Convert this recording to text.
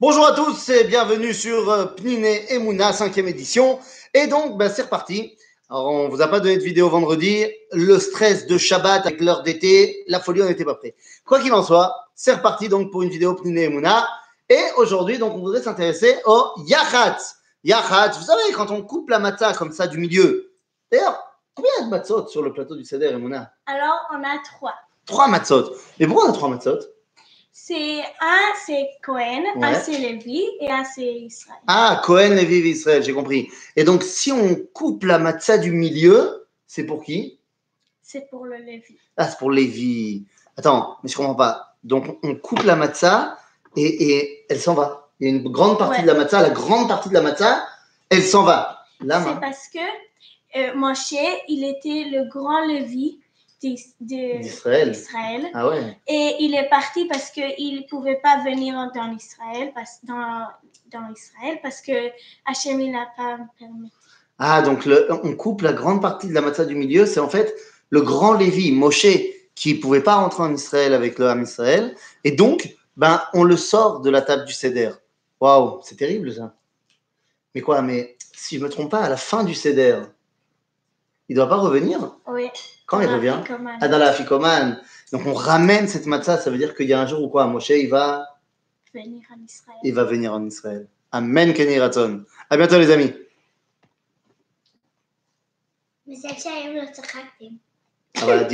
Bonjour à tous et bienvenue sur euh, Pniné et Mouna, cinquième édition. Et donc, ben, c'est reparti. Alors, on vous a pas donné de vidéo vendredi. Le stress de Shabbat avec l'heure d'été, la folie, on n'était pas prêt. Quoi qu'il en soit, c'est reparti donc pour une vidéo Pniné et Mouna. Et aujourd'hui, donc, on voudrait s'intéresser au Yachat. Yachat, vous savez, quand on coupe la matzah comme ça du milieu. D'ailleurs, combien de matzot sur le plateau du Seder et Mouna? Alors, on a trois. Trois matzot. Et pourquoi on a trois matzot? C'est un, c'est Cohen, un, Ouais. c'est Lévi et un, c'est Israël. Ah, Cohen, Lévi, Israël, j'ai compris. Et donc, si on coupe la matzah du milieu, c'est pour qui? C'est pour le Lévi. Ah, c'est pour Lévi. Attends, mais je comprends pas. Donc, on coupe la matzah et, et elle s'en va. Il y a une grande partie Ouais. de la matzah, la grande partie de la matzah, elle s'en va. C'est parce que euh, Moshe, il était le grand Lévi d'Israël. Ah ouais. Et il est parti parce qu'il ne pouvait pas venir dans Israël, parce, dans, dans Israël parce que Hachem n'a pas permis. Ah, donc le- on coupe la grande partie de la matzah du milieu. C'est en fait le grand Lévi, Moshe, qui pouvait pas rentrer en Israël avec le Ham Israël. Et donc, ben, on le sort de la table du Seder. Waouh, c'est terrible ça. Mais quoi, mais si je me trompe pas, à la fin du Seder, il ne doit pas revenir Oui. Quand il revient Ah, dans. Donc on ramène cette matzah, ça veut dire qu'il y a un jour ou quoi Moshe, il va venir en Israël. Il va venir en Israël. Amen, Kenny Raton. À bientôt, les amis. Ah bah,